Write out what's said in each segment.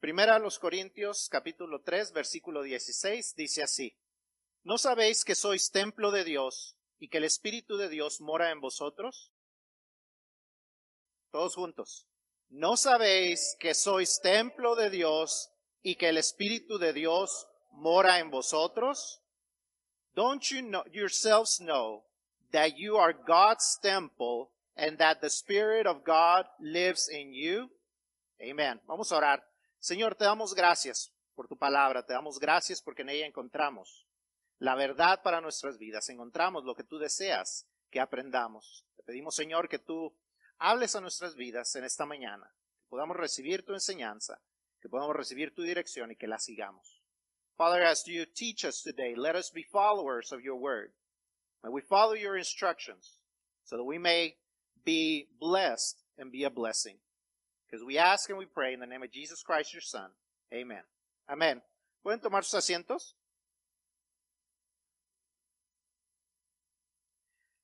Primera a los Corintios capítulo 3 versículo 16 dice así, ¿no sabéis que sois templo de Dios y que el Espíritu de Dios mora en vosotros? Todos juntos. ¿No sabéis que sois templo de Dios y que el Espíritu de Dios mora en vosotros? Don't you know, yourselves know that you are God's temple and that the Spirit of God lives in you? Amen. Vamos a orar. Señor, te damos gracias por tu palabra, te damos gracias porque en ella encontramos la verdad para nuestras vidas, encontramos lo que tú deseas que aprendamos. Te pedimos, Señor, que tú hables a nuestras vidas en esta mañana, que podamos recibir tu enseñanza, que podamos recibir tu dirección y que la sigamos. Father, as you teach us today, let us be followers of your word. May we follow your instructions so that we may be blessed and be a blessing. Because we ask and we pray in the name of Jesus Christ, your Son. Amen. Amén. ¿Pueden tomar sus asientos?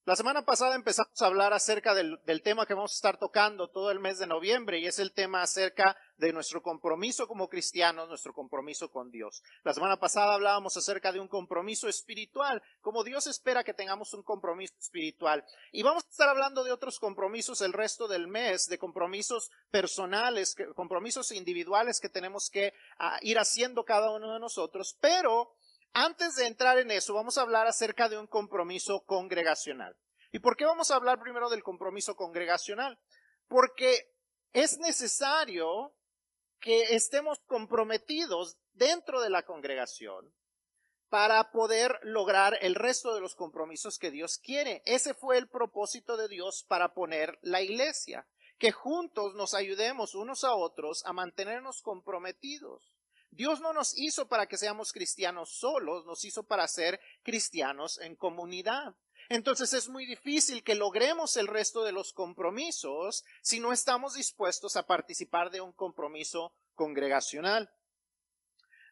La semana pasada empezamos a hablar acerca del, tema que vamos a estar tocando todo el mes de noviembre y es el tema acerca de nuestro compromiso como cristianos, nuestro compromiso con Dios. La semana pasada hablábamos acerca de un compromiso espiritual, como Dios espera que tengamos un compromiso espiritual. Y vamos a estar hablando de otros compromisos el resto del mes, de compromisos personales, compromisos individuales que tenemos que uh, ir haciendo cada uno de nosotros, pero antes de entrar en eso, vamos a hablar acerca de un compromiso congregacional. ¿Y por qué vamos a hablar primero del compromiso congregacional? Porque es necesario que estemos comprometidos dentro de la congregación para poder lograr el resto de los compromisos que Dios quiere. Ese fue el propósito de Dios para poner la iglesia, que juntos nos ayudemos unos a otros a mantenernos comprometidos. Dios no nos hizo para que seamos cristianos solos, nos hizo para ser cristianos en comunidad. Entonces es muy difícil que logremos el resto de los compromisos si no estamos dispuestos a participar de un compromiso congregacional.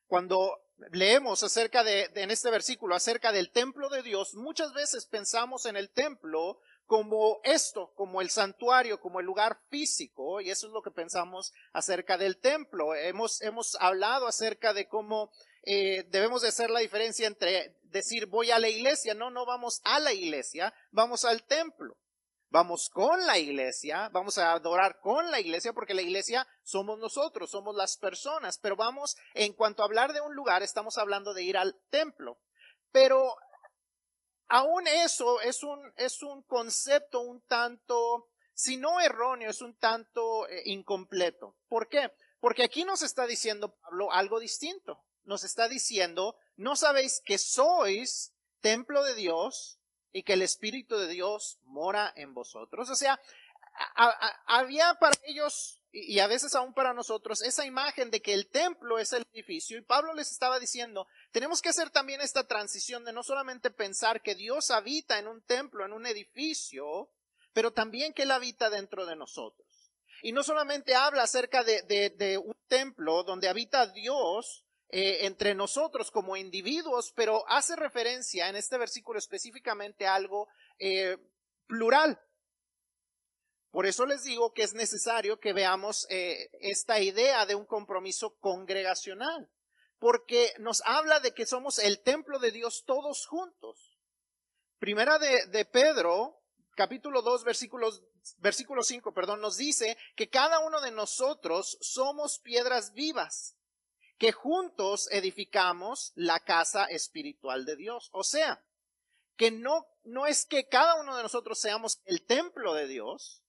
Cuando leemos acerca de, en este versículo acerca del templo de Dios, muchas veces pensamos en el templo como esto, como el santuario, como el lugar físico, y eso es lo que pensamos acerca del templo. Hemos, hemos hablado acerca de cómo eh, debemos de hacer la diferencia entre decir voy a la iglesia, no, no vamos a la iglesia, vamos al templo. Vamos con la iglesia, vamos a adorar con la iglesia porque la iglesia somos nosotros, somos las personas, pero vamos, en cuanto a hablar de un lugar, estamos hablando de ir al templo. Pero aún eso es un, es un concepto un tanto, si no erróneo, es un tanto eh, incompleto. ¿Por qué? Porque aquí nos está diciendo Pablo algo distinto. Nos está diciendo, no sabéis que sois templo de Dios y que el Espíritu de Dios mora en vosotros. O sea, había para ellos y a veces aún para nosotros esa imagen de que el templo es el edificio y Pablo les estaba diciendo, tenemos que hacer también esta transición de no solamente pensar que Dios habita en un templo, en un edificio, pero también que Él habita dentro de nosotros. Y no solamente habla acerca de, de, un templo donde habita Dios eh, entre nosotros como individuos, pero hace referencia en este versículo específicamente a algo eh, plural. Por eso les digo que es necesario que veamos eh, esta idea de un compromiso congregacional, porque nos habla de que somos el templo de Dios todos juntos. Primera de, Pedro, capítulo 2, versículos, versículo 5, perdón, nos dice que cada uno de nosotros somos piedras vivas, que juntos edificamos la casa espiritual de Dios. O sea, que no, no es que cada uno de nosotros seamos el templo de Dios,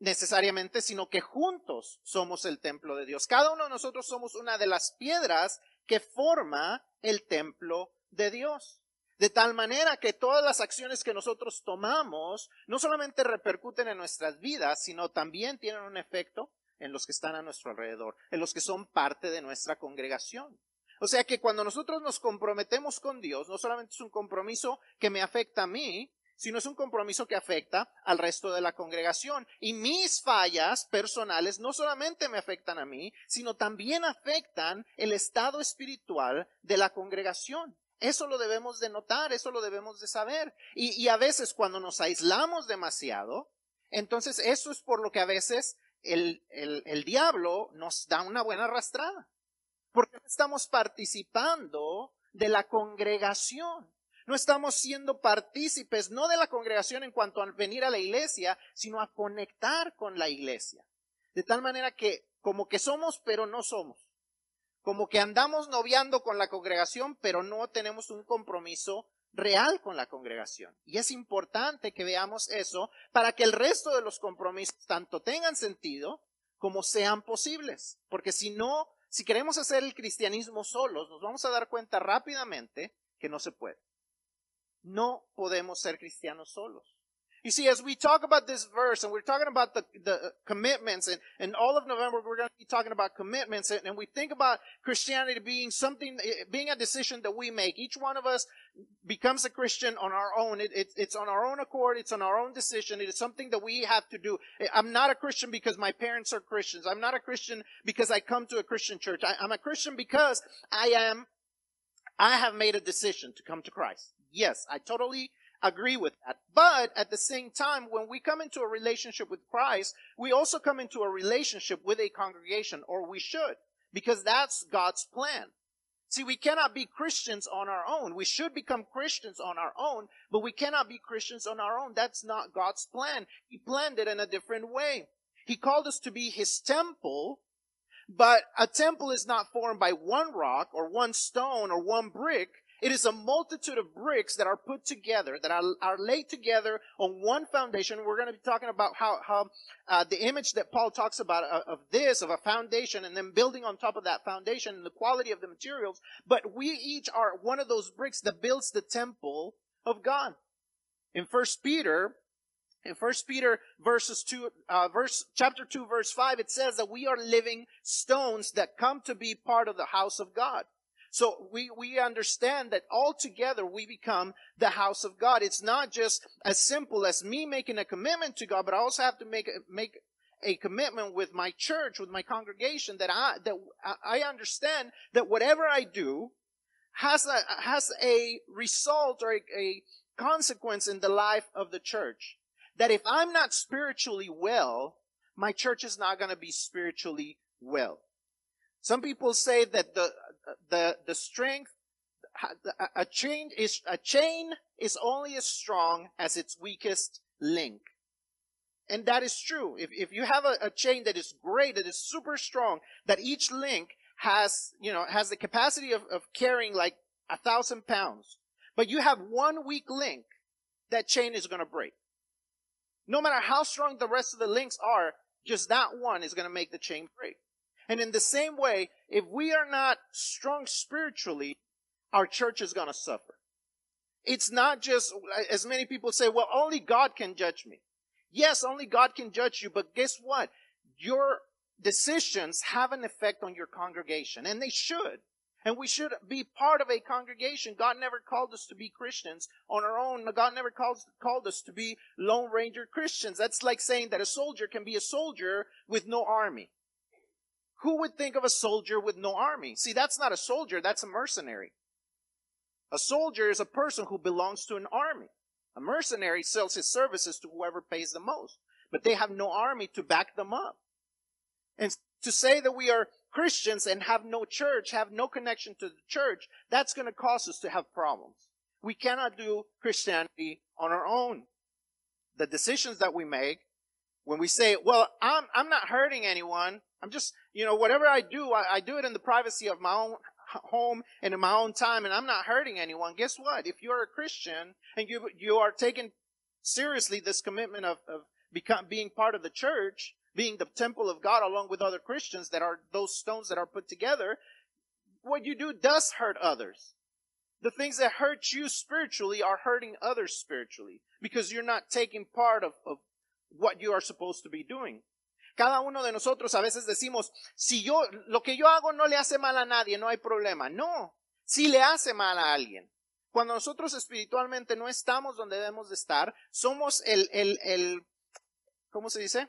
necesariamente, sino que juntos somos el templo de Dios. Cada uno de nosotros somos una de las piedras que forma el templo de Dios. De tal manera que todas las acciones que nosotros tomamos no solamente repercuten en nuestras vidas, sino también tienen un efecto en los que están a nuestro alrededor, en los que son parte de nuestra congregación. O sea que cuando nosotros nos comprometemos con Dios, no solamente es un compromiso que me afecta a mí, sino es un compromiso que afecta al resto de la congregación. Y mis fallas personales no solamente me afectan a mí, sino también afectan el estado espiritual de la congregación. Eso lo debemos de notar, eso lo debemos de saber. Y, a veces cuando nos aislamos demasiado, entonces eso es por lo que a veces el, el, el diablo nos da una buena arrastrada. Porque estamos participando de la congregación. No estamos siendo partícipes, no de la congregación en cuanto a venir a la iglesia, sino a conectar con la iglesia. De tal manera que como que somos, pero no somos. Como que andamos noviando con la congregación, pero no tenemos un compromiso real con la congregación. Y es importante que veamos eso para que el resto de los compromisos tanto tengan sentido como sean posibles. Porque si no, si queremos hacer el cristianismo solos, nos vamos a dar cuenta rápidamente que no se puede. No podemos ser cristianos solos. You see, as we talk about this verse and we're talking about the, the commitments and, and all of November, we're going to be talking about commitments and, and we think about Christianity being something, eh, being a decision that we make. Each one of us becomes a Christian on our own. It, it, it's on our own accord. It's on our own decision. It is something that we have to do. Eh, I'm not a Christian because my parents are Christians. I'm not a Christian because I come to a Christian church. I, I'm a Christian because I am, I have made a decision to come to Christ. Yes, I totally agree with that. But at the same time, when we come into a relationship with Christ, we also come into a relationship with a congregation, or we should, because that's God's plan. See, we cannot be Christians on our own. We should become Christians on our own, but we cannot be Christians on our own. That's not God's plan. He planned it in a different way. He called us to be His temple, but a temple is not formed by one rock or one stone or one brick. It is a multitude of bricks that are put together, that are, are laid together on one foundation. We're going to be talking about how, how uh, the image that Paul talks about of, uh, of this, of a foundation, and then building on top of that foundation and the quality of the materials. But we each are one of those bricks that builds the temple of God. In First Peter, in First Peter verses two, uh, verse chapter two, verse five, it says that we are living stones that come to be part of the house of God. So we, we understand that all together we become the house of God. It's not just as simple as me making a commitment to God, but I also have to make, make a commitment with my church, with my congregation that I, that I understand that whatever I do has a, has a result or a, a consequence in the life of the church. That if I'm not spiritually well, my church is not going to be spiritually well. Some people say that the the, the strength, a chain is, a chain is only as strong as its weakest link. And that is true. If, if you have a, a chain that is great, that is super strong, that each link has, you know, has the capacity of, of carrying like a thousand pounds, but you have one weak link, that chain is going to break. No matter how strong the rest of the links are, just that one is going to make the chain break. And in the same way, if we are not strong spiritually, our church is going to suffer. It's not just, as many people say, well, only God can judge me. Yes, only God can judge you, but guess what? Your decisions have an effect on your congregation, and they should. And we should be part of a congregation. God never called us to be Christians on our own. God never called, called us to be Lone Ranger Christians. That's like saying that a soldier can be a soldier with no army. Who would think of a soldier with no army? See, that's not a soldier, that's a mercenary. A soldier is a person who belongs to an army. A mercenary sells his services to whoever pays the most, but they have no army to back them up. And to say that we are Christians and have no church, have no connection to the church, that's going to cause us to have problems. We cannot do Christianity on our own. The decisions that we make, when we say, well, I'm, I'm not hurting anyone, I'm just, you know, whatever I do, I, I do it in the privacy of my own home and in my own time, and I'm not hurting anyone. Guess what? If you're a Christian and you you are taking seriously this commitment of, of become, being part of the church, being the temple of God along with other Christians that are those stones that are put together, what you do does hurt others. The things that hurt you spiritually are hurting others spiritually because you're not taking part of, of what you are supposed to be doing. Cada uno de nosotros a veces decimos, si yo, lo que yo hago no le hace mal a nadie, no hay problema. No, si le hace mal a alguien. Cuando nosotros espiritualmente no estamos donde debemos de estar, somos el, el, el, ¿cómo se dice?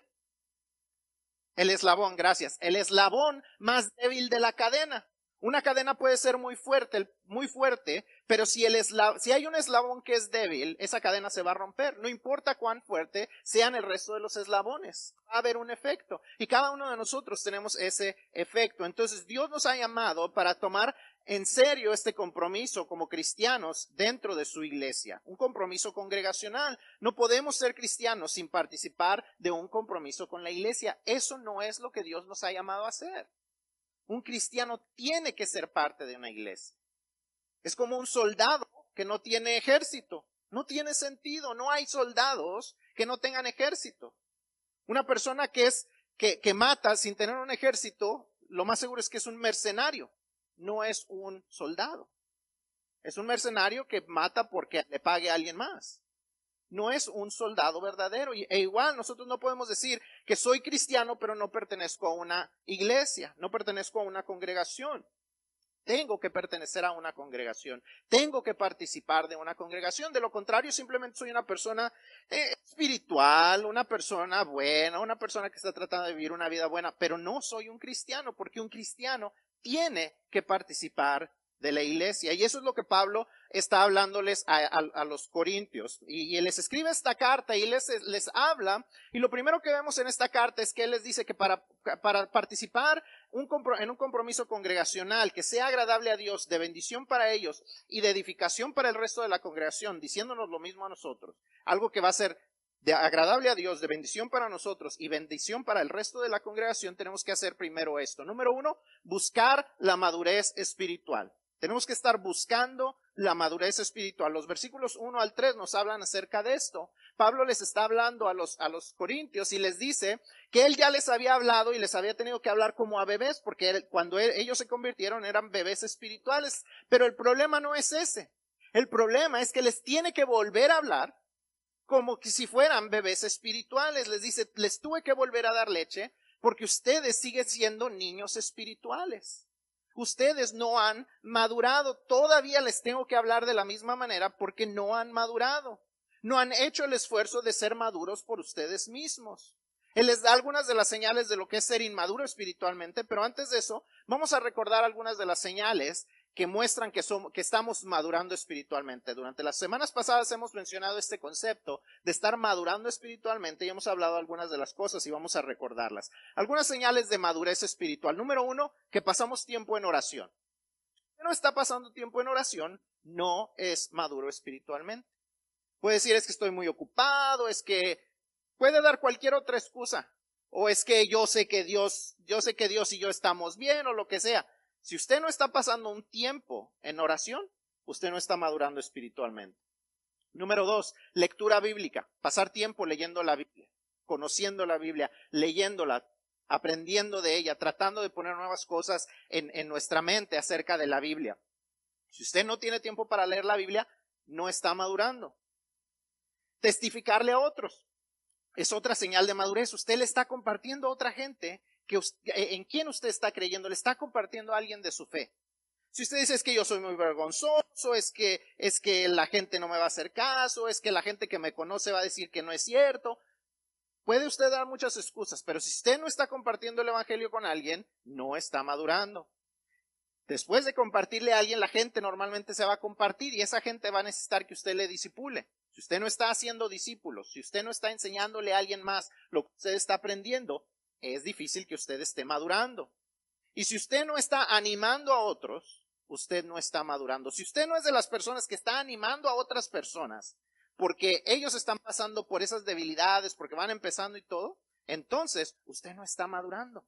El eslabón, gracias. El eslabón más débil de la cadena. Una cadena puede ser muy fuerte, muy fuerte, pero si, el si hay un eslabón que es débil, esa cadena se va a romper. No importa cuán fuerte sean el resto de los eslabones, va a haber un efecto. Y cada uno de nosotros tenemos ese efecto. Entonces Dios nos ha llamado para tomar en serio este compromiso como cristianos dentro de su iglesia, un compromiso congregacional. No podemos ser cristianos sin participar de un compromiso con la iglesia. Eso no es lo que Dios nos ha llamado a hacer. Un cristiano tiene que ser parte de una iglesia. Es como un soldado que no tiene ejército. No tiene sentido. No hay soldados que no tengan ejército. Una persona que es, que, que mata sin tener un ejército, lo más seguro es que es un mercenario. No es un soldado. Es un mercenario que mata porque le pague a alguien más no es un soldado verdadero. E igual nosotros no podemos decir que soy cristiano pero no pertenezco a una iglesia, no pertenezco a una congregación. Tengo que pertenecer a una congregación, tengo que participar de una congregación, de lo contrario simplemente soy una persona eh, espiritual, una persona buena, una persona que está tratando de vivir una vida buena, pero no soy un cristiano, porque un cristiano tiene que participar de la iglesia. Y eso es lo que Pablo está hablándoles a, los corintios. Y, él les escribe esta carta y les, habla. Y lo primero que vemos en esta carta es que él les dice que para, para participar en un compromiso congregacional que sea agradable a Dios, de bendición para ellos y de edificación para el resto de la congregación, diciéndonos lo mismo a nosotros, algo que va a ser de agradable a Dios, de bendición para nosotros y bendición para el resto de la congregación, tenemos que hacer primero esto. Número uno, buscar la madurez espiritual. Tenemos que estar buscando la madurez espiritual. Los versículos 1 al 3 nos hablan acerca de esto. Pablo les está hablando a los, a los corintios y les dice que él ya les había hablado y les había tenido que hablar como a bebés, porque cuando ellos se convirtieron eran bebés espirituales. Pero el problema no es ese. El problema es que les tiene que volver a hablar como que si fueran bebés espirituales. Les dice, les tuve que volver a dar leche porque ustedes siguen siendo niños espirituales. Ustedes no han madurado. Todavía les tengo que hablar de la misma manera porque no han madurado. No han hecho el esfuerzo de ser maduros por ustedes mismos. Él les da algunas de las señales de lo que es ser inmaduro espiritualmente, pero antes de eso, vamos a recordar algunas de las señales que muestran que, somos, que estamos madurando espiritualmente. Durante las semanas pasadas hemos mencionado este concepto de estar madurando espiritualmente y hemos hablado algunas de las cosas y vamos a recordarlas. Algunas señales de madurez espiritual. Número uno, que pasamos tiempo en oración. Si no está pasando tiempo en oración, no es maduro espiritualmente. Puede decir es que estoy muy ocupado, es que puede dar cualquier otra excusa. O es que yo sé que Dios, yo sé que Dios y yo estamos bien o lo que sea. Si usted no está pasando un tiempo en oración, usted no está madurando espiritualmente. Número dos, lectura bíblica. Pasar tiempo leyendo la Biblia, conociendo la Biblia, leyéndola, aprendiendo de ella, tratando de poner nuevas cosas en, en nuestra mente acerca de la Biblia. Si usted no tiene tiempo para leer la Biblia, no está madurando. Testificarle a otros. Es otra señal de madurez. Usted le está compartiendo a otra gente eh, en quién usted está creyendo, le está compartiendo a alguien de su fe. Si usted dice es que yo soy muy vergonzoso, es que, es que la gente no me va a hacer caso, es que la gente que me conoce va a decir que no es cierto, puede usted dar muchas excusas, pero si usted no está compartiendo el Evangelio con alguien, no está madurando. Después de compartirle a alguien, la gente normalmente se va a compartir y esa gente va a necesitar que usted le disipule. Si usted no está haciendo discípulos, si usted no está enseñándole a alguien más lo que usted está aprendiendo, es difícil que usted esté madurando. Y si usted no está animando a otros, usted no está madurando. Si usted no es de las personas que está animando a otras personas, porque ellos están pasando por esas debilidades, porque van empezando y todo, entonces usted no está madurando.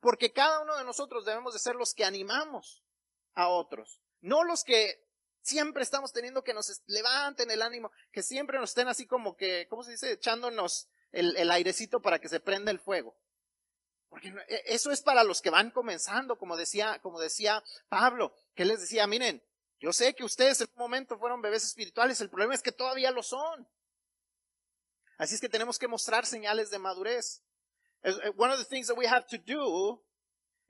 Porque cada uno de nosotros debemos de ser los que animamos a otros, no los que siempre estamos teniendo que nos levanten el ánimo, que siempre nos estén así como que, ¿cómo se dice? Echándonos el, el airecito para que se prenda el fuego. Porque e, eso es para los que van comenzando, como decía, como decía Pablo, que les decía, miren, yo sé que ustedes en un momento fueron bebés espirituales, el problema es que todavía lo son. Así es que tenemos que mostrar señales de madurez. Eh, one of the things that we have to do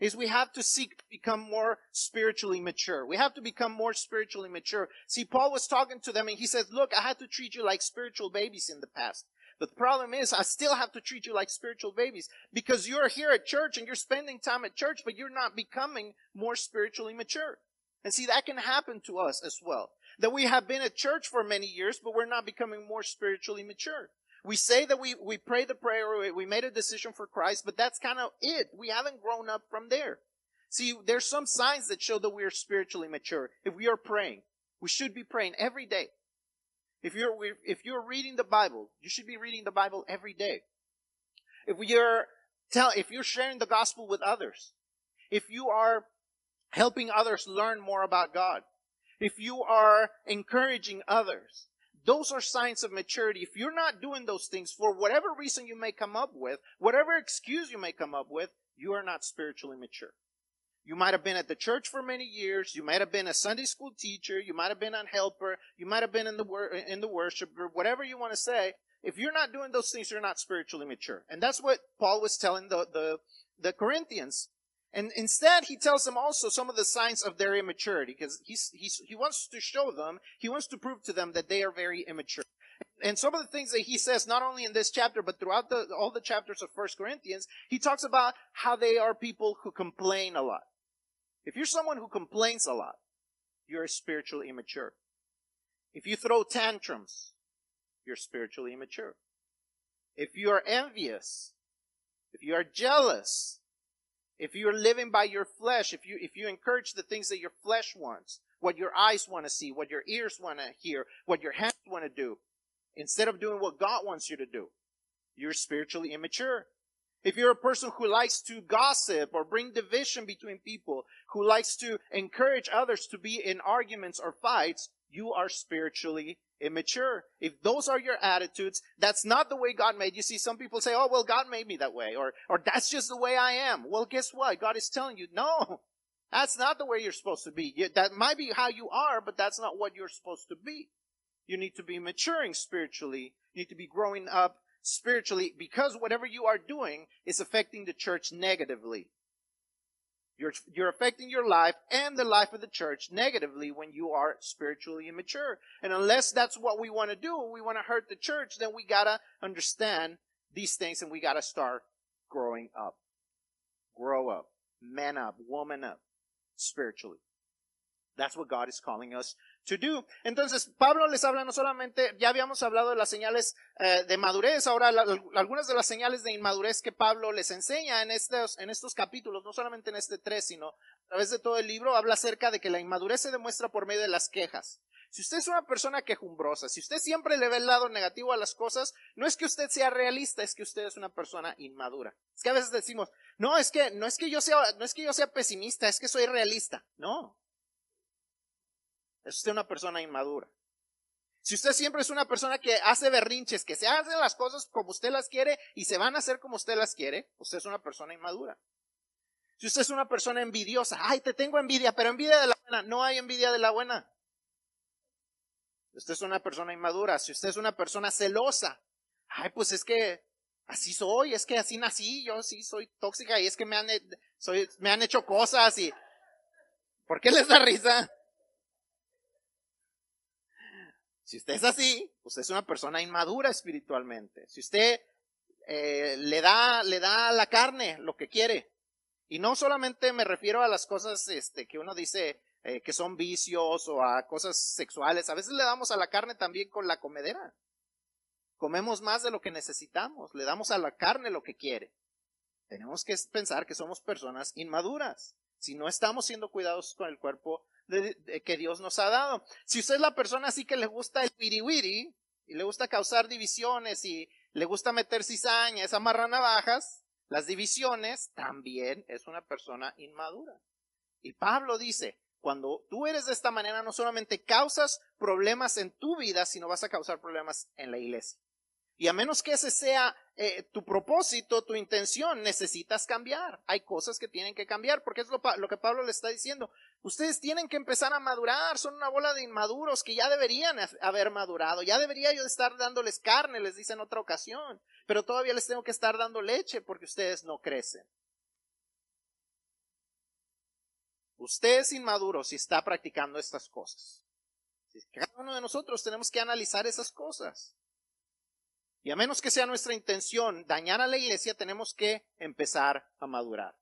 is we have to seek to become more spiritually mature. We have to become more spiritually mature. See, Paul was talking to them and he says, look, I had to treat you like spiritual babies in the past. But the problem is, I still have to treat you like spiritual babies because you're here at church and you're spending time at church, but you're not becoming more spiritually mature. And see, that can happen to us as well. That we have been at church for many years, but we're not becoming more spiritually mature. We say that we, we pray the prayer, we made a decision for Christ, but that's kind of it. We haven't grown up from there. See, there's some signs that show that we are spiritually mature. If we are praying, we should be praying every day. If you're, if you're reading the Bible, you should be reading the Bible every day. If you're tell, if you're sharing the gospel with others, if you are helping others learn more about God, if you are encouraging others, those are signs of maturity. If you're not doing those things for whatever reason you may come up with, whatever excuse you may come up with, you are not spiritually mature. You might have been at the church for many years. You might have been a Sunday school teacher. You might have been a helper. You might have been in the wor- in the worship group. Whatever you want to say. If you're not doing those things, you're not spiritually mature. And that's what Paul was telling the the, the Corinthians. And instead, he tells them also some of the signs of their immaturity because he's, he's, he wants to show them, he wants to prove to them that they are very immature. And some of the things that he says, not only in this chapter, but throughout the, all the chapters of First Corinthians, he talks about how they are people who complain a lot. If you're someone who complains a lot, you're spiritually immature. If you throw tantrums, you're spiritually immature. If you are envious, if you are jealous, if you're living by your flesh, if you, if you encourage the things that your flesh wants, what your eyes want to see, what your ears want to hear, what your hands want to do, instead of doing what God wants you to do, you're spiritually immature. If you're a person who likes to gossip or bring division between people, who likes to encourage others to be in arguments or fights, you are spiritually immature. If those are your attitudes, that's not the way God made you. See, some people say, oh, well, God made me that way, or, or that's just the way I am. Well, guess what? God is telling you, no, that's not the way you're supposed to be. That might be how you are, but that's not what you're supposed to be. You need to be maturing spiritually. You need to be growing up spiritually because whatever you are doing is affecting the church negatively. You're, you're affecting your life and the life of the church negatively when you are spiritually immature. And unless that's what we want to do, we want to hurt the church, then we gotta understand these things and we gotta start growing up. Grow up. Man up. Woman up. Spiritually. That's what God is calling us to do. Entonces, Pablo les habla no solamente, ya habíamos hablado de las señales eh, de madurez, ahora algunas de las señales de inmadurez que Pablo les enseña en estos, en estos capítulos, no solamente en este tres, sino a través de todo el libro, habla acerca de que la inmadurez se demuestra por medio de las quejas. Si usted es una persona quejumbrosa, si usted siempre le ve el lado negativo a las cosas, no es que usted sea realista, es que usted es una persona inmadura. Es que a veces decimos, no, es que, no es que yo sea, no es que yo sea pesimista, es que soy realista. No, es usted una persona inmadura. Si usted siempre es una persona que hace berrinches, que se hacen las cosas como usted las quiere y se van a hacer como usted las quiere, usted es una persona inmadura. Si usted es una persona envidiosa, ay, te tengo envidia, pero envidia de la buena, no hay envidia de la buena. Usted es una persona inmadura. Si usted es una persona celosa, ay, pues es que así soy, es que así nací, yo sí soy tóxica y es que me han, soy, me han hecho cosas y... ¿Por qué les da risa? Si usted es así, usted es una persona inmadura espiritualmente. Si usted eh, le da, le da a la carne lo que quiere. Y no solamente me refiero a las cosas este, que uno dice eh, que son vicios o a cosas sexuales. A veces le damos a la carne también con la comedera. Comemos más de lo que necesitamos. Le damos a la carne lo que quiere. Tenemos que pensar que somos personas inmaduras. Si no estamos siendo cuidadosos con el cuerpo que Dios nos ha dado. Si usted es la persona así que le gusta el wiri y le gusta causar divisiones y le gusta meter cizañas, amarrar navajas, las divisiones, también es una persona inmadura. Y Pablo dice, cuando tú eres de esta manera, no solamente causas problemas en tu vida, sino vas a causar problemas en la iglesia. Y a menos que ese sea eh, tu propósito, tu intención, necesitas cambiar. Hay cosas que tienen que cambiar, porque es lo, lo, que Pablo le está diciendo. Ustedes tienen que empezar a madurar, son una bola de inmaduros que ya deberían haber madurado. Ya debería yo estar dándoles carne, les dice en otra ocasión, pero todavía les tengo que estar dando leche porque ustedes no crecen. Usted es inmaduro si está practicando estas cosas. Cada uno de nosotros tenemos que analizar esas cosas. Y a menos que sea nuestra intención dañar a la iglesia, tenemos que empezar a madurar.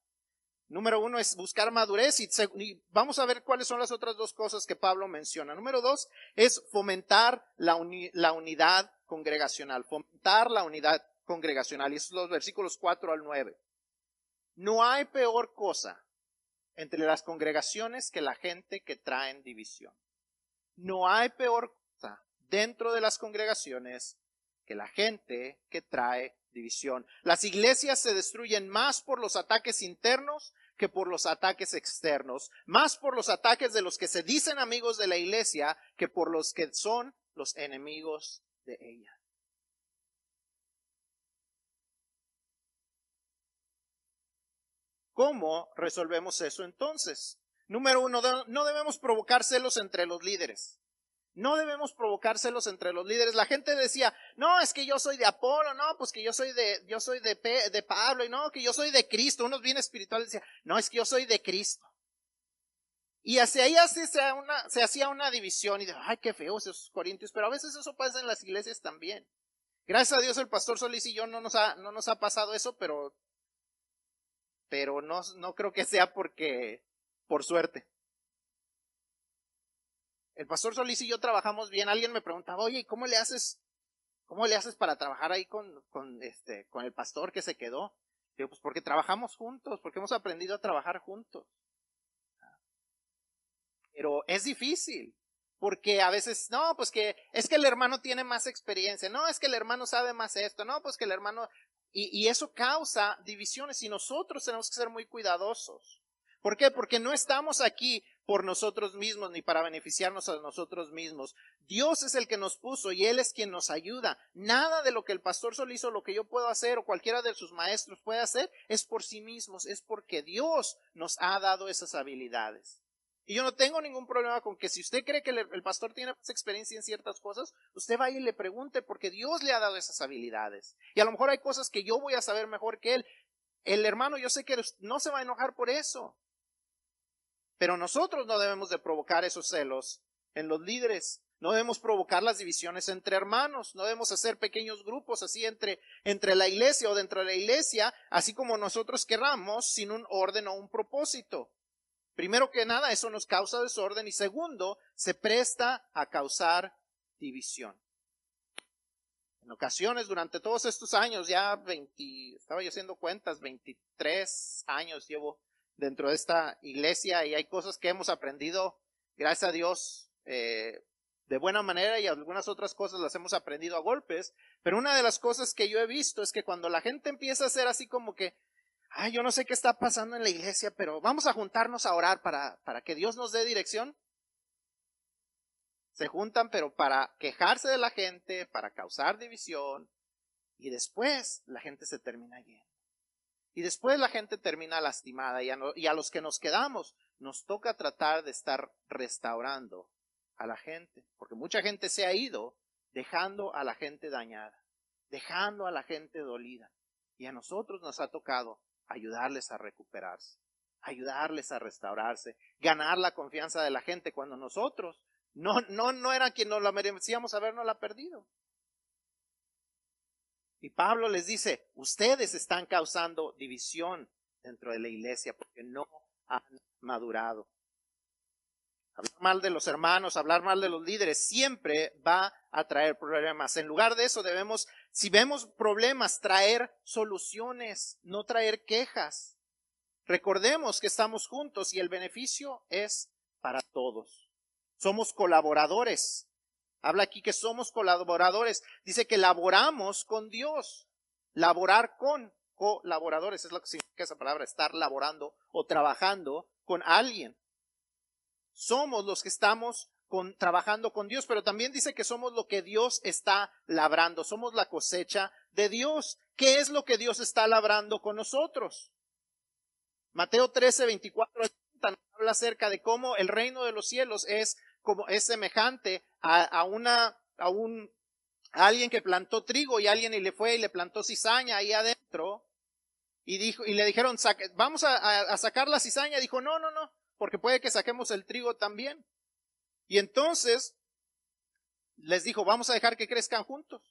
Número uno es buscar madurez y, vamos a ver cuáles son las otras dos cosas que Pablo menciona. Número dos es fomentar la, la unidad congregacional, fomentar la unidad congregacional. Y esos son los versículos 4 al 9. No hay peor cosa entre las congregaciones que la gente que traen división. No hay peor cosa dentro de las congregaciones que la gente que trae división. Las iglesias se destruyen más por los ataques internos que por los ataques externos, más por los ataques de los que se dicen amigos de la iglesia que por los que son los enemigos de ella. ¿Cómo resolvemos eso entonces? Número uno, no debemos provocar celos entre los líderes. No debemos provocar celos entre los líderes. La gente decía, no, es que yo soy de Apolo, no, pues que yo soy de, yo soy de, de Pablo, y no, que yo soy de Cristo. Unos bien espirituales decían, no, es que yo soy de Cristo. Y hacia ahí se hacía una división y de, ay, qué feos esos corintios, pero a veces eso pasa en las iglesias también. Gracias a Dios el pastor Solís y yo no nos ha, no nos ha pasado eso, pero pero no, no creo que sea porque, por suerte. El pastor Solís y yo trabajamos bien. Alguien me preguntaba, oye, ¿cómo le haces, cómo le haces para trabajar ahí con, con este, con el pastor que se quedó? Digo, pues porque trabajamos juntos, porque hemos aprendido a trabajar juntos. Pero es difícil, porque a veces, no, pues que es que el hermano tiene más experiencia, no, es que el hermano sabe más esto, no, pues que el hermano y, eso causa divisiones y nosotros tenemos que ser muy cuidadosos. ¿Por qué? Porque no estamos aquí por nosotros mismos ni para beneficiarnos a nosotros mismos. Dios es el que nos puso y Él es quien nos ayuda. Nada de lo que el pastor Sol hizo, lo que yo puedo hacer o cualquiera de sus maestros puede hacer es por sí mismos, es porque Dios nos ha dado esas habilidades. Y yo no tengo ningún problema con que si usted cree que el, pastor tiene experiencia en ciertas cosas, usted vaya y le pregunte porque Dios le ha dado esas habilidades. Y a lo mejor hay cosas que yo voy a saber mejor que él. El hermano yo sé que no se va a enojar por eso. Pero nosotros no debemos de provocar esos celos en los líderes. No debemos provocar las divisiones entre hermanos, no debemos hacer pequeños grupos así entre, entre la iglesia o dentro de la iglesia, así como nosotros querramos, sin un orden o un propósito. Primero que nada, eso nos causa desorden y segundo, se presta a causar división. En ocasiones, durante todos estos años, ya 20, estaba yo haciendo cuentas, 23 años llevo dentro de esta iglesia y hay cosas que hemos aprendido, gracias a Dios, eh, de buena manera y algunas otras cosas las hemos aprendido a golpes, pero una de las cosas que yo he visto es que cuando la gente empieza a ser así como que, ay, yo no sé qué está pasando en la iglesia, pero vamos a juntarnos a orar para, para que Dios nos dé dirección. Se juntan, pero para quejarse de la gente, para causar división, y después la gente se termina yendo. Y después la gente termina lastimada y a, los que nos quedamos nos toca tratar de estar restaurando a la gente, porque mucha gente se ha ido dejando a la gente dañada, dejando a la gente dolida. Y a nosotros nos ha tocado ayudarles a recuperarse, ayudarles a restaurarse, ganar la confianza de la gente cuando nosotros no, no, no era quien nos la merecíamos habernos perdido. Y Pablo les dice, ustedes están causando división dentro de la iglesia porque no han madurado. Hablar mal de los hermanos, hablar mal de los líderes, siempre va a traer problemas. En lugar de eso debemos, si vemos problemas, traer soluciones, no traer quejas. Recordemos que estamos juntos y el beneficio es para todos. Somos colaboradores. Habla aquí que somos colaboradores. Dice que laboramos con Dios. Laborar con colaboradores es lo que significa esa palabra, estar laborando o trabajando con alguien somos los que estamos con, trabajando con Dios, pero también dice que somos lo que Dios está labrando, somos la cosecha de Dios. ¿Qué es lo que Dios está labrando con nosotros? Mateo 13, 24 habla acerca de cómo el reino de los cielos es como es semejante a, a una a un a alguien que plantó trigo y alguien y le fue y le plantó cizaña ahí adentro y dijo y le dijeron vamos a, a sacar la cizaña dijo no no no porque puede que saquemos el trigo también. Y entonces les dijo, vamos a dejar que crezcan juntos.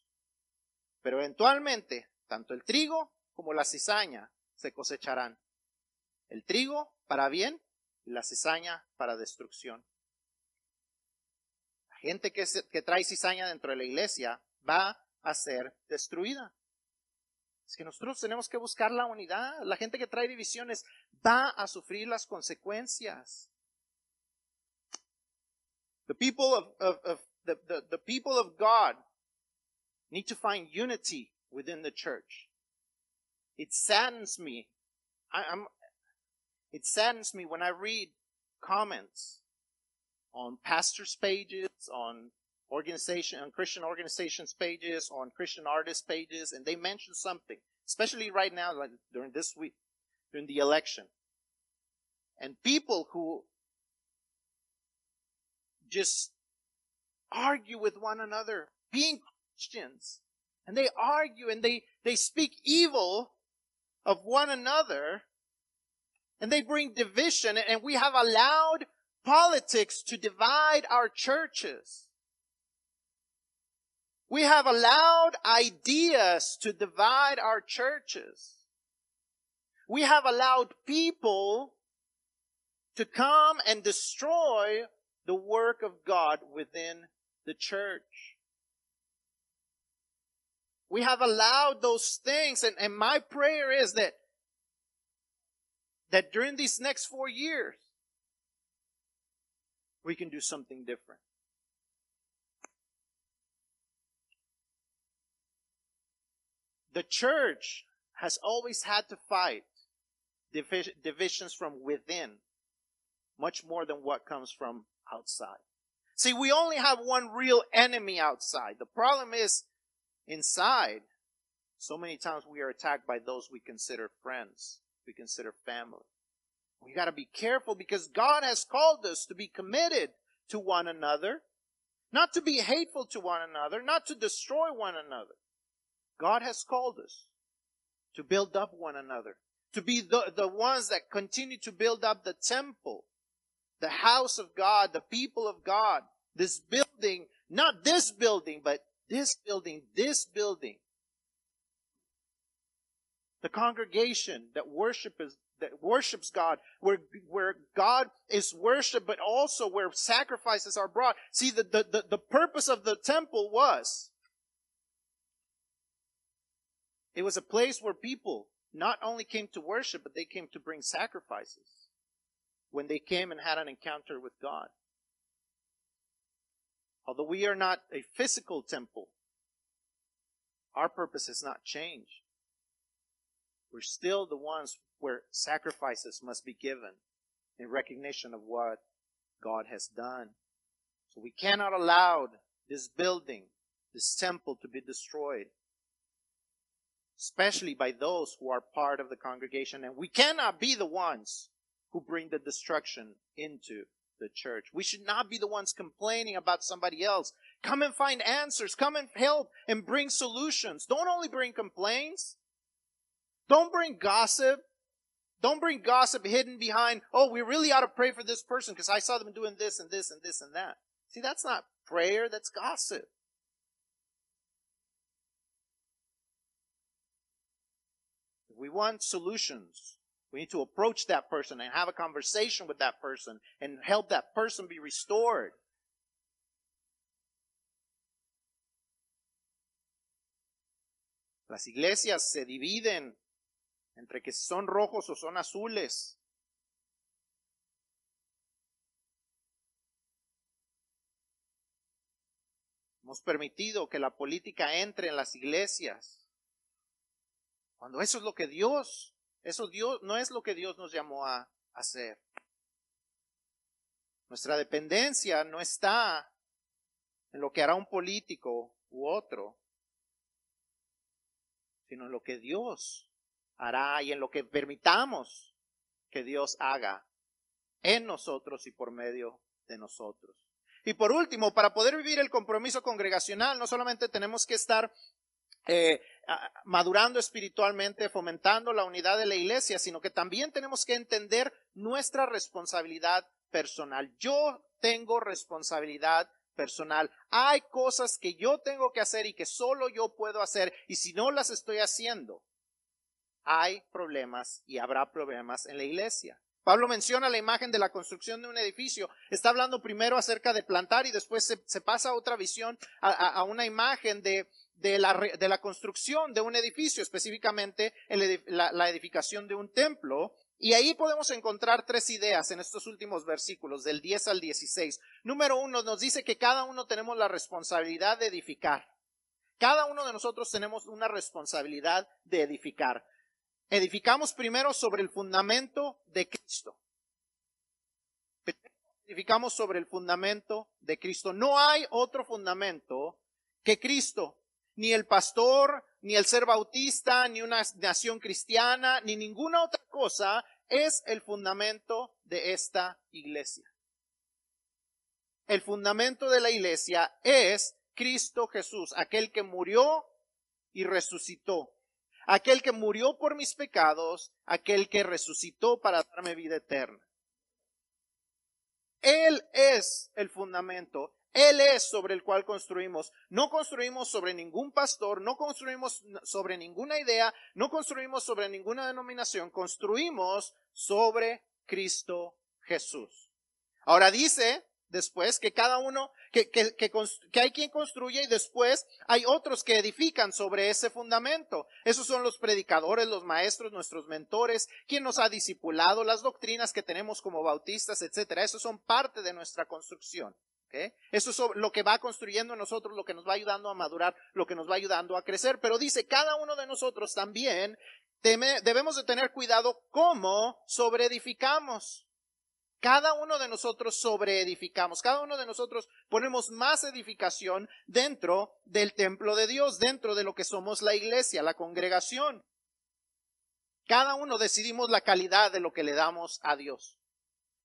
Pero eventualmente, tanto el trigo como la cizaña se cosecharán. El trigo para bien y la cizaña para destrucción. Gente que, que trae cizaña dentro de la iglesia va a ser destruida. Es que nosotros tenemos que buscar la unidad. La gente que trae divisiones va a sufrir las consecuencias. The people of, of, of the, the, the people of God need to find unity within the church. It saddens me. I, I'm, it saddens me when I read comments on pastors' pages, on organization, on Christian organizations pages, on Christian artists pages, and they mention something, especially right now, like during this week, during the election. And people who just argue with one another, being Christians, and they argue and they, they speak evil of one another, and they bring division, and we have allowed politics to divide our churches. We have allowed ideas to divide our churches. We have allowed people to come and destroy the work of God within the church. We have allowed those things, and, and my prayer is that that during these next four years, we can do something different. The church has always had to fight divisions from within much more than what comes from outside. See, we only have one real enemy outside. The problem is inside. So many times we are attacked by those we consider friends, we consider family. We gotta be careful because God has called us to be committed to one another, not to be hateful to one another, not to destroy one another. God has called us to build up one another, to be the, the ones that continue to build up the temple, the house of God, the people of God, this building, not this building, but this building, this building. The congregation that worship is, that worships God, where, where God is worshiped, but also where sacrifices are brought. See, the, the, the, the purpose of the temple was it was a place where people not only came to worship, but they came to bring sacrifices when they came and had an encounter with God. Although we are not a physical temple, our purpose has not changed. We're still the ones where sacrifices must be given in recognition of what God has done. So we cannot allow this building, this temple to be destroyed especially by those who are part of the congregation. And we cannot be the ones who bring the destruction into the church. We should not be the ones complaining about somebody else. Come and find answers. Come and help and bring solutions. Don't only bring complaints. Don't bring gossip. Don't bring gossip hidden behind, oh, we really ought to pray for this person because I saw them doing this and this and this and that. See, that's not prayer, that's gossip. If we want solutions, we need to approach that person and have a conversation with that person and help that person be restored. Las iglesias se dividen entre que son rojos o son azules. Hemos permitido que la política entre en las iglesias. Cuando eso es lo que Dios, eso Dios no es lo que Dios nos llamó a hacer. Nuestra dependencia no está en lo que hará un político u otro, sino en lo que Dios hará y en lo que permitamos que Dios haga en nosotros y por medio de nosotros. Y por último, para poder vivir el compromiso congregacional, no solamente tenemos que estar eh, madurando espiritualmente, fomentando la unidad de la iglesia, sino que también tenemos que entender nuestra responsabilidad personal. Yo tengo responsabilidad personal. Hay cosas que yo tengo que hacer y que solo yo puedo hacer y si no las estoy haciendo, hay problemas y habrá problemas en la iglesia. Pablo menciona la imagen de la construcción de un edificio. Está hablando primero acerca de plantar y después se, pasa a otra visión, a, una imagen de, la, construcción de un edificio, específicamente la edificación de un templo. Y ahí podemos encontrar tres ideas en estos últimos versículos, del 10 al 16. Número uno, nos dice que cada uno tenemos la responsabilidad de edificar. Cada uno de nosotros tenemos una responsabilidad de edificar. Edificamos primero sobre el fundamento de Cristo. Edificamos sobre el fundamento de Cristo. No hay otro fundamento que Cristo. Ni el pastor, ni el ser bautista, ni una nación cristiana, ni ninguna otra cosa es el fundamento de esta iglesia. El fundamento de la iglesia es Cristo Jesús, aquel que murió y resucitó aquel que murió por mis pecados, aquel que resucitó para darme vida eterna. Él es el fundamento, Él es sobre el cual construimos. No construimos sobre ningún pastor, no construimos sobre ninguna idea, no construimos sobre ninguna denominación, construimos sobre Cristo Jesús. Ahora dice después, que cada uno, que, que, que, hay quien construye y después hay otros que edifican sobre ese fundamento. Esos son los predicadores, los maestros, nuestros mentores, quien nos ha discipulado, las doctrinas que tenemos como bautistas, etcétera. Esos son parte de nuestra construcción. Eso es lo que va construyendo en nosotros, lo que nos va ayudando a madurar, lo que nos va ayudando a crecer. Pero dice, cada uno de nosotros también debemos de tener cuidado cómo sobreedificamos. Cada uno de nosotros sobreedificamos, cada uno de nosotros ponemos más edificación dentro del templo de Dios, dentro de lo que somos la iglesia, la congregación. Cada uno decidimos la calidad de lo que le damos a Dios.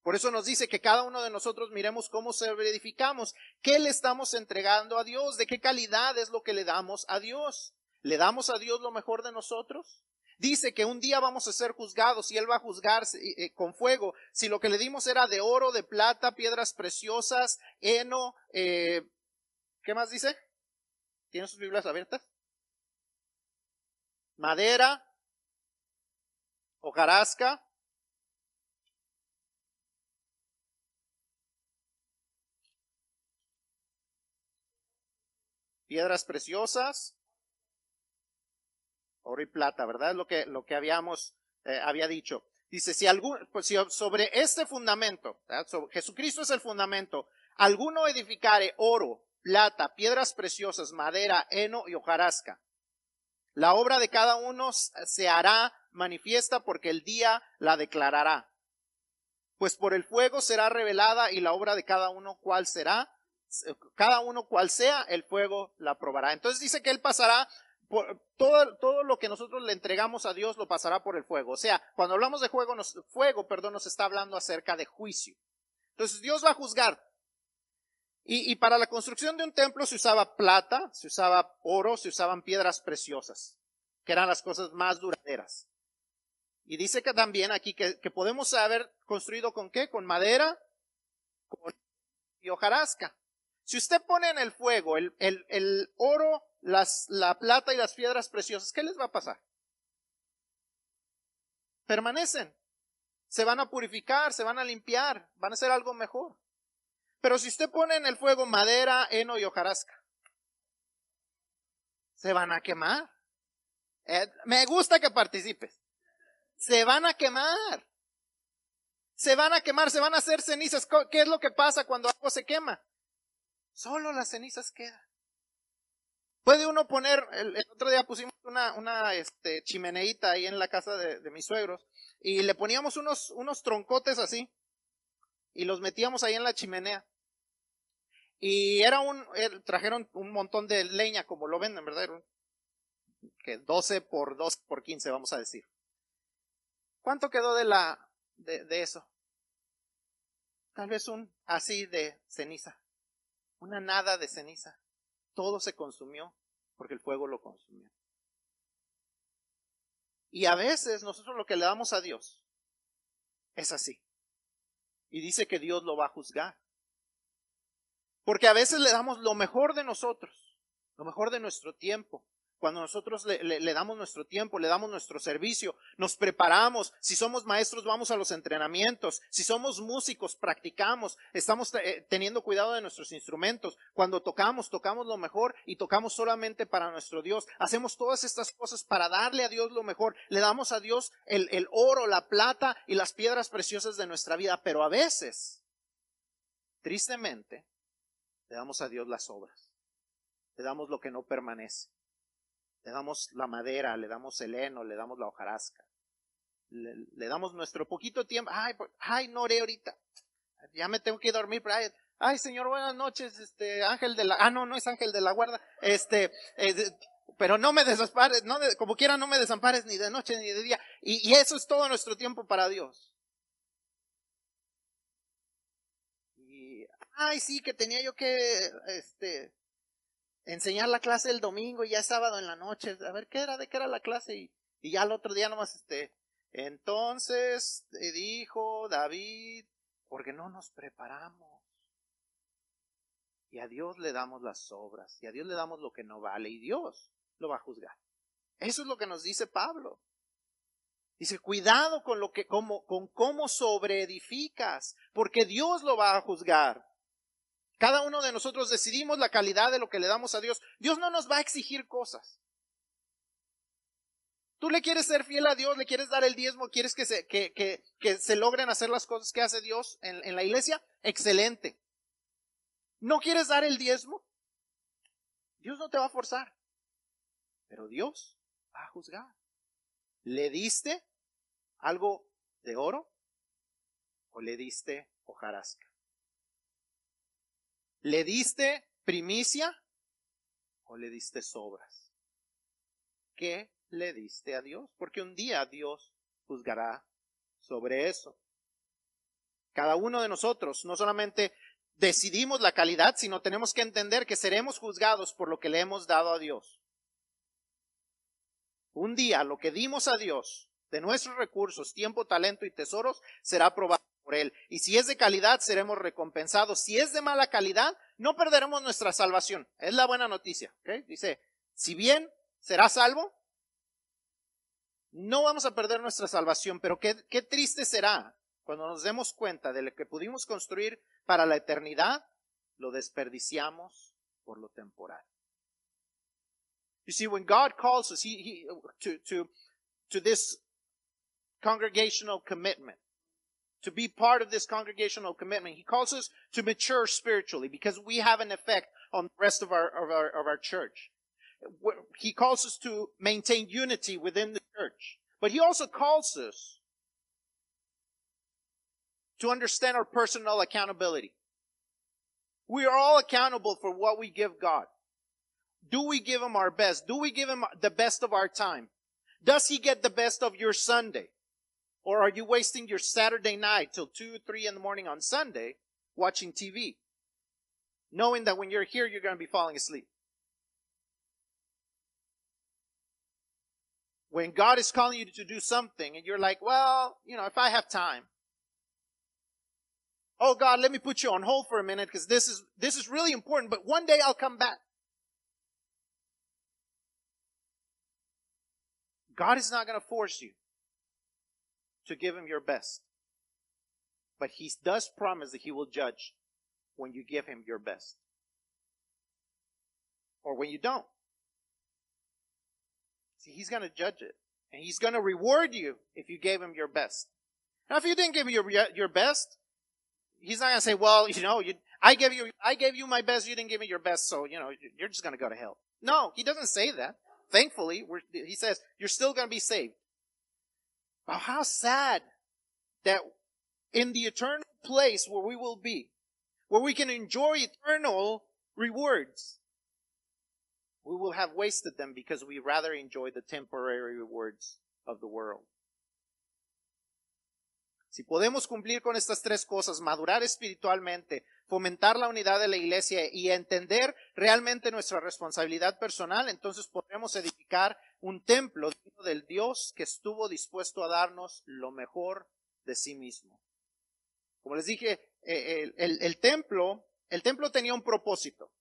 Por eso nos dice que cada uno de nosotros miremos cómo sobreedificamos, qué le estamos entregando a Dios, de qué calidad es lo que le damos a Dios. ¿Le damos a Dios lo mejor de nosotros? Dice que un día vamos a ser juzgados y Él va a juzgar eh, con fuego. Si lo que le dimos era de oro, de plata, piedras preciosas, heno, eh, ¿qué más dice? ¿Tienen sus Biblias abiertas? Madera, hojarasca, piedras preciosas, oro y plata, ¿verdad? Lo que, lo que habíamos, eh, había dicho. Dice, si, algún, pues si sobre este fundamento, Jesucristo es el fundamento, alguno edificare oro, plata, piedras preciosas, madera, heno y hojarasca, la obra de cada uno se hará manifiesta porque el día la declarará. Pues por el fuego será revelada y la obra de cada uno cuál será, cada uno cual sea, el fuego la probará. Entonces dice que él pasará todo, todo lo que nosotros le entregamos a Dios lo pasará por el fuego. O sea, cuando hablamos de fuego, nos, fuego, perdón, nos está hablando acerca de juicio. Entonces Dios va a juzgar. Y, para la construcción de un templo se usaba plata, se usaba oro, se usaban piedras preciosas, que eran las cosas más duraderas. Y dice que también aquí que, podemos haber construido con qué? Con madera, y hojarasca. Si usted pone en el fuego el oro las, la plata y las piedras preciosas, ¿qué les va a pasar? Permanecen. Se van a purificar, se van a limpiar, van a ser algo mejor. Pero si usted pone en el fuego madera, heno y hojarasca, se van a quemar. Eh, me gusta que participes. Se van a quemar. Se van a quemar, se van a hacer cenizas. ¿Qué es lo que pasa cuando algo se quema? Solo las cenizas quedan. Puede uno poner, el, otro día pusimos una, una este, chimeneita ahí en la casa de, mis suegros y le poníamos unos, unos troncotes así y los metíamos ahí en la chimenea. Y era un, er, trajeron un montón de leña como lo venden, ¿verdad? Que 12 por 2 por 15 vamos a decir. ¿Cuánto quedó de la, de, de eso? Tal vez un así de ceniza. Una nada de ceniza todo se consumió porque el fuego lo consumió. Y a veces nosotros lo que le damos a Dios es así. Y dice que Dios lo va a juzgar. Porque a veces le damos lo mejor de nosotros, lo mejor de nuestro tiempo, cuando nosotros le, damos nuestro tiempo, le damos nuestro servicio, nos preparamos, si somos maestros vamos a los entrenamientos, si somos músicos practicamos, estamos eh, teniendo cuidado de nuestros instrumentos, cuando tocamos, tocamos lo mejor y tocamos solamente para nuestro Dios, hacemos todas estas cosas para darle a Dios lo mejor, le damos a Dios el, el oro, la plata y las piedras preciosas de nuestra vida, pero a veces, tristemente, le damos a Dios las obras, le damos lo que no permanece. Le damos la madera, le damos el heno, le damos la hojarasca. Le, damos nuestro poquito tiempo. Ay, ay, no oré ahorita. Ya me tengo que dormir. Pero ay, señor, buenas noches, este, ángel de la, ah, no, no es ángel de la guarda. Este, pero no me desampares, no, como quiera no me desampares ni de noche ni de día. Y, y eso es todo nuestro tiempo para Dios. Ay, sí, que tenía yo que, este, enseñar la clase el domingo y ya es sábado en la noche, a ver qué era, de qué era la clase y, y ya el otro día nomás este, entonces dijo David, porque no nos preparamos. Y a Dios le damos las obras, y a Dios le damos lo que no vale, y Dios lo va a juzgar. Eso es lo que nos dice Pablo. Dice, cuidado con lo que, como, con cómo sobreedificas, porque Dios lo va a juzgar. Cada uno de nosotros decidimos la calidad de lo que le damos a Dios. Dios no nos va a exigir cosas. Tú le quieres ser fiel a Dios, le quieres dar el diezmo, quieres que se, logren hacer las cosas que hace Dios en, en la iglesia. Excelente. ¿No quieres dar el diezmo? Dios no te va a forzar. Pero Dios va a juzgar. ¿Le diste algo de oro o le diste hojarasca? ¿Le diste primicia o le diste sobras? ¿Qué le diste a Dios? Porque un día Dios juzgará sobre eso. Cada uno de nosotros no solamente decidimos la calidad, sino tenemos que entender que seremos juzgados por lo que le hemos dado a Dios. Un día lo que dimos a Dios de nuestros recursos, tiempo, talento y tesoros será probado él. Y si es de calidad, seremos recompensados. Si es de mala calidad, no perderemos nuestra salvación. Es la buena noticia. Dice, si bien será salvo, no vamos a perder nuestra salvación, pero qué, qué triste será cuando nos demos cuenta de lo que pudimos construir para la eternidad, lo desperdiciamos por lo temporal. You see, when God calls us to, to, to this congregational commitment, to be part of this congregational commitment. He calls us to mature spiritually because we have an effect on the rest of our, of our, of our church. He calls us to maintain unity within the church. But he also calls us to understand our personal accountability. We are all accountable for what we give God. Do we give him our best? Do we give him the best of our time? Does he get the best of your Sunday? Or are you wasting your Saturday night till 2, 3 in the morning on Sunday watching TV? Knowing that when you're here, you're going to be falling asleep. When God is calling you to do something and you're like, well, you know, if I have time. Oh God, let me put you on hold for a minute because this is, this is really important, but one day I'll come back. God is not going to force you to give him your best. But he does promise that he will judge when you give him your best. Or when you don't. See, he's going to judge it. And he's going to reward you if you gave him your best. Now, if you didn't give him your, your best, he's not going to say, well, you know, you, I gave you, I gave you my best, you didn't give me your best, so, you know, you're just going to go to hell. No, he doesn't say that. Thankfully, he says, you're still going to be saved. How sad that in the eternal place where we will be, where we can enjoy eternal rewards, we will have wasted them because we rather enjoy the temporary rewards of the world. Si podemos cumplir con estas tres cosas, madurar espiritualmente, fomentar la unidad de la iglesia y entender realmente nuestra responsabilidad personal, entonces podremos edificar un templo del Dios que estuvo dispuesto a darnos lo mejor de sí mismo. Como les dije, eh, el, templo el templo tenía un propósito.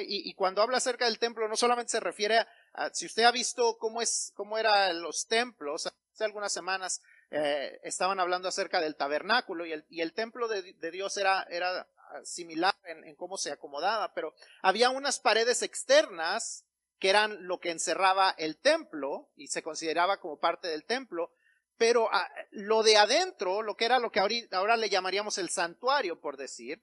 Y, cuando habla acerca del templo, no solamente se refiere a, si usted ha visto cómo es, cómo eran los templos, hace algunas semanas eh, estaban hablando acerca del tabernáculo y el, y el templo de, Dios era, era similar en, cómo se acomodaba, pero había unas paredes externas que eran lo que encerraba el templo y se consideraba como parte del templo, pero ah, lo de adentro, lo que era lo que ahora le llamaríamos el santuario, por decir,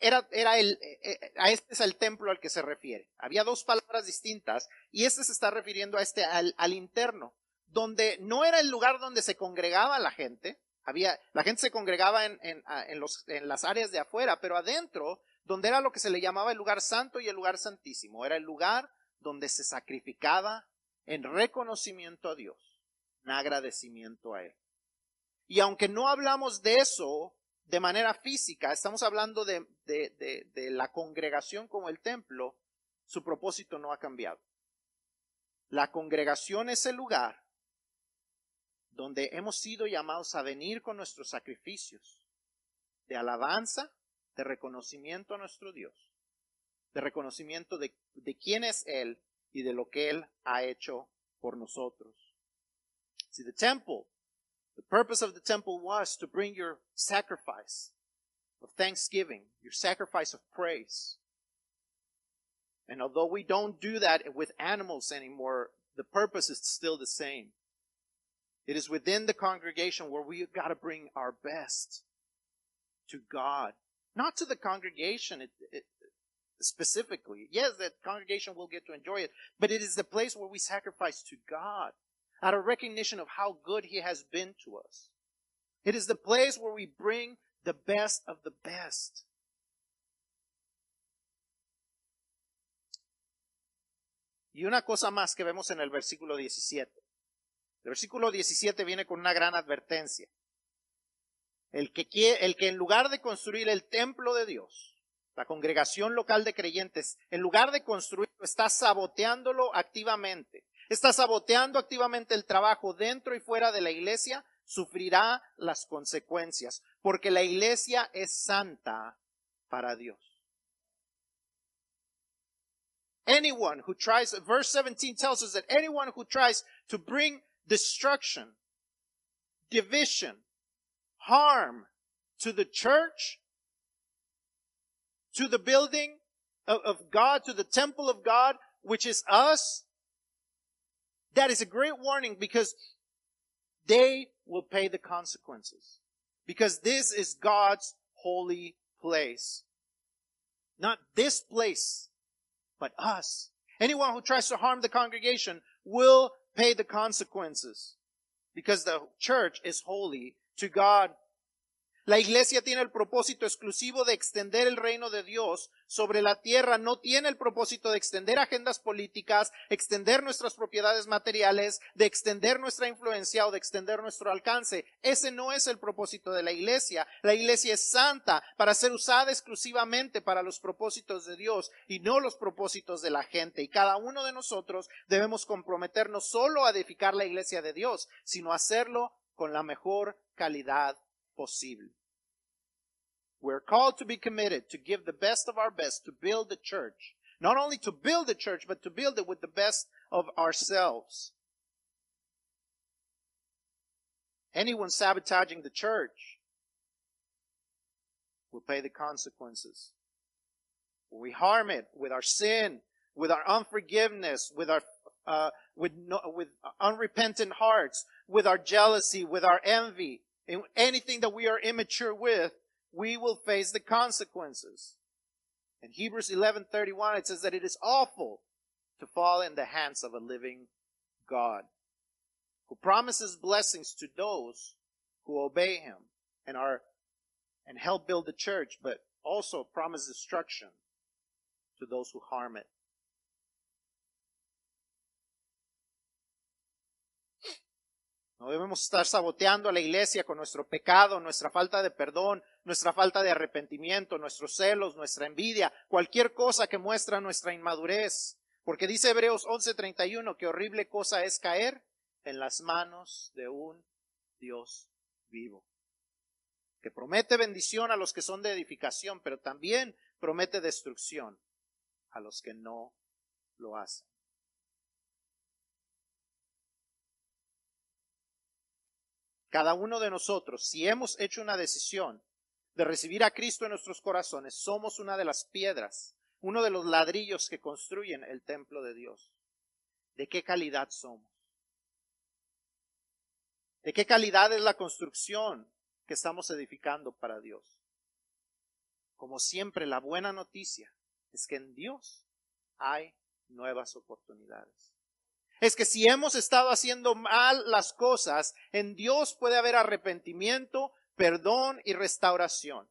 era, era el, eh, eh, a este es el templo al que se refiere. Había dos palabras distintas y este se está refiriendo a este, al, al interno, donde no era el lugar donde se congregaba la gente, había, la gente se congregaba en, en, en, los, en las áreas de afuera, pero adentro, donde era lo que se le llamaba el lugar santo y el lugar santísimo, era el lugar donde se sacrificaba en reconocimiento a Dios en agradecimiento a Él. Y aunque no hablamos de eso de manera física, estamos hablando de, de, la congregación como el templo, su propósito no ha cambiado. La congregación es el lugar donde hemos sido llamados a venir con nuestros sacrificios de alabanza, de reconocimiento a nuestro Dios, de reconocimiento de, de quién es Él y de lo que Él ha hecho por nosotros. See, the temple, the purpose of the temple was to bring your sacrifice of thanksgiving, your sacrifice of praise. And although we don't do that with animals anymore, the purpose is still the same. It is within the congregation where we've got to bring our best to God, not to the congregation it, it, specifically. Yes, that congregation will get to enjoy it, but it is the place where we sacrifice to God out of recognition of how good He has been to us. It is the place where we bring the best of the best. Y una cosa más que vemos en el versículo 17. El versículo 17 viene con una gran advertencia. El que, el que en lugar de construir el templo de Dios, la congregación local de creyentes, en lugar de construirlo, está saboteándolo activamente está saboteando activamente el trabajo dentro y fuera de la iglesia, sufrirá las consecuencias, porque la iglesia es santa para Dios. Anyone who tries, verse 17 tells us that anyone who tries to bring destruction, division, harm to the church, to the building of, of God, to the temple of God, which is us, that is a great warning because they will pay the consequences. Because this is God's holy place. Not this place, but us. Anyone who tries to harm the congregation will pay the consequences. Because the church is holy to God La iglesia tiene el propósito exclusivo de extender el reino de Dios sobre la tierra, no tiene el propósito de extender agendas políticas, extender nuestras propiedades materiales, de extender nuestra influencia o de extender nuestro alcance. Ese no es el propósito de la iglesia. La iglesia es santa para ser usada exclusivamente para los propósitos de Dios y no los propósitos de la gente. Y cada uno de nosotros debemos comprometernos solo a edificar la iglesia de Dios, sino hacerlo con la mejor calidad posible. We're called to be committed to give the best of our best to build the church. Not only to build the church, but to build it with the best of ourselves. Anyone sabotaging the church will pay the consequences. We harm it with our sin, with our unforgiveness, with our uh, with no, with unrepentant hearts, with our jealousy, with our envy, in anything that we are immature with, we will face the consequences. In Hebrews 11:31 it says that it is awful to fall in the hands of a living God who promises blessings to those who obey him and are and help build the church but also promise destruction to those who harm it. No debemos estar saboteando a la iglesia con nuestro pecado, nuestra falta de perdón, nuestra falta de arrepentimiento, nuestros celos, nuestra envidia, cualquier cosa que muestra nuestra inmadurez. Porque dice Hebreos 11:31 que horrible cosa es caer en las manos de un Dios vivo, que promete bendición a los que son de edificación, pero también promete destrucción a los que no lo hacen. Cada uno de nosotros, si hemos hecho una decisión de recibir a Cristo en nuestros corazones, somos una de las piedras, uno de los ladrillos que construyen el templo de Dios. ¿De qué calidad somos? ¿De qué calidad es la construcción que estamos edificando para Dios? Como siempre, la buena noticia es que en Dios hay nuevas oportunidades. Es que si hemos estado haciendo mal las cosas, en Dios puede haber arrepentimiento, perdón y restauración.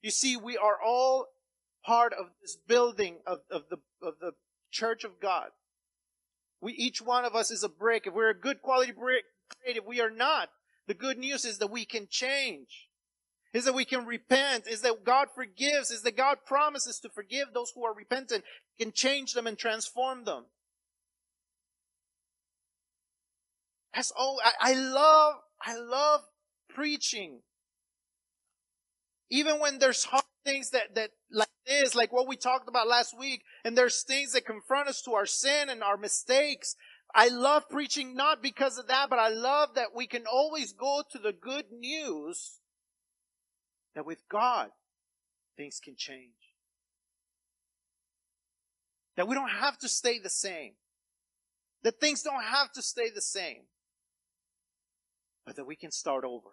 You see, we are all part of this building of, of, the, of the church of God. We, each one of us is a brick. If we're a good quality brick, great. If we are not, the good news is that we can change. Is that we can repent. Is that God forgives. Is that God promises to forgive those who are repentant, can change them and transform them. That's all. I, I love, I love preaching. Even when there's hard things that, that like this, like what we talked about last week, and there's things that confront us to our sin and our mistakes. I love preaching not because of that, but I love that we can always go to the good news that with God, things can change. That we don't have to stay the same. That things don't have to stay the same. But that we can start over.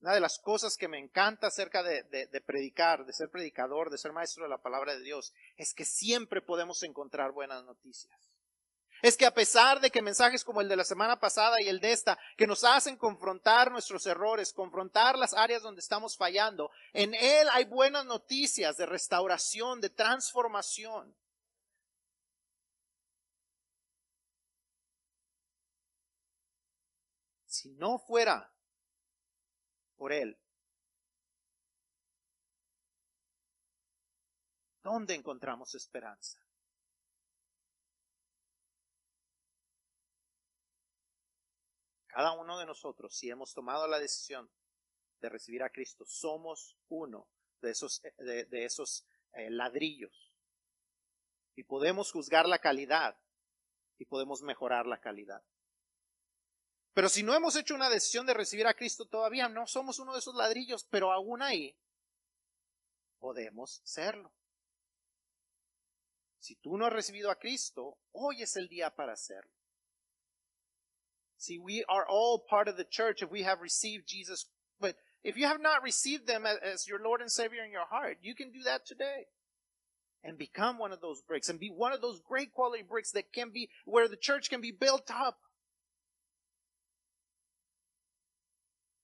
Una de las cosas que me encanta acerca de, predicar, de ser predicador, de ser maestro de la palabra de Dios, es que siempre podemos encontrar buenas noticias. Es que a pesar de que mensajes como el de la semana pasada y el de esta, que nos hacen confrontar nuestros errores, confrontar las áreas donde estamos fallando, en él hay buenas noticias de restauración, de transformación. Si no fuera por Él. ¿Dónde encontramos esperanza? Cada uno de nosotros, si hemos tomado la decisión de recibir a Cristo, somos uno de esos, de, esos eh, ladrillos. Y podemos juzgar la calidad y podemos mejorar la calidad. Pero si no hemos hecho una decisión de recibir a Cristo todavía, no somos uno de esos ladrillos, pero aún ahí podemos serlo. Si tú no has recibido a Cristo, hoy es el día para hacerlo. See, we are all part of the church if we have received Jesus. But if you have not received them as your Lord and Savior in your heart, you can do that today. And become one of those bricks and be one of those great quality bricks that can be, where the church can be built up.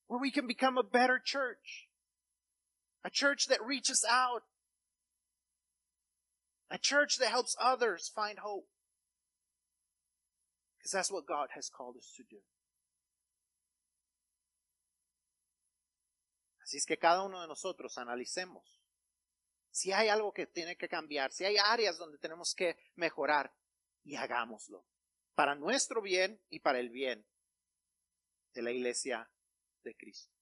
where we can become a better church. A church that reaches out. A church that helps others find hope. Así es que cada uno de nosotros analicemos si hay algo que tiene que cambiar, si hay áreas donde tenemos que mejorar y hagámoslo para nuestro bien y para el bien de la iglesia de Cristo.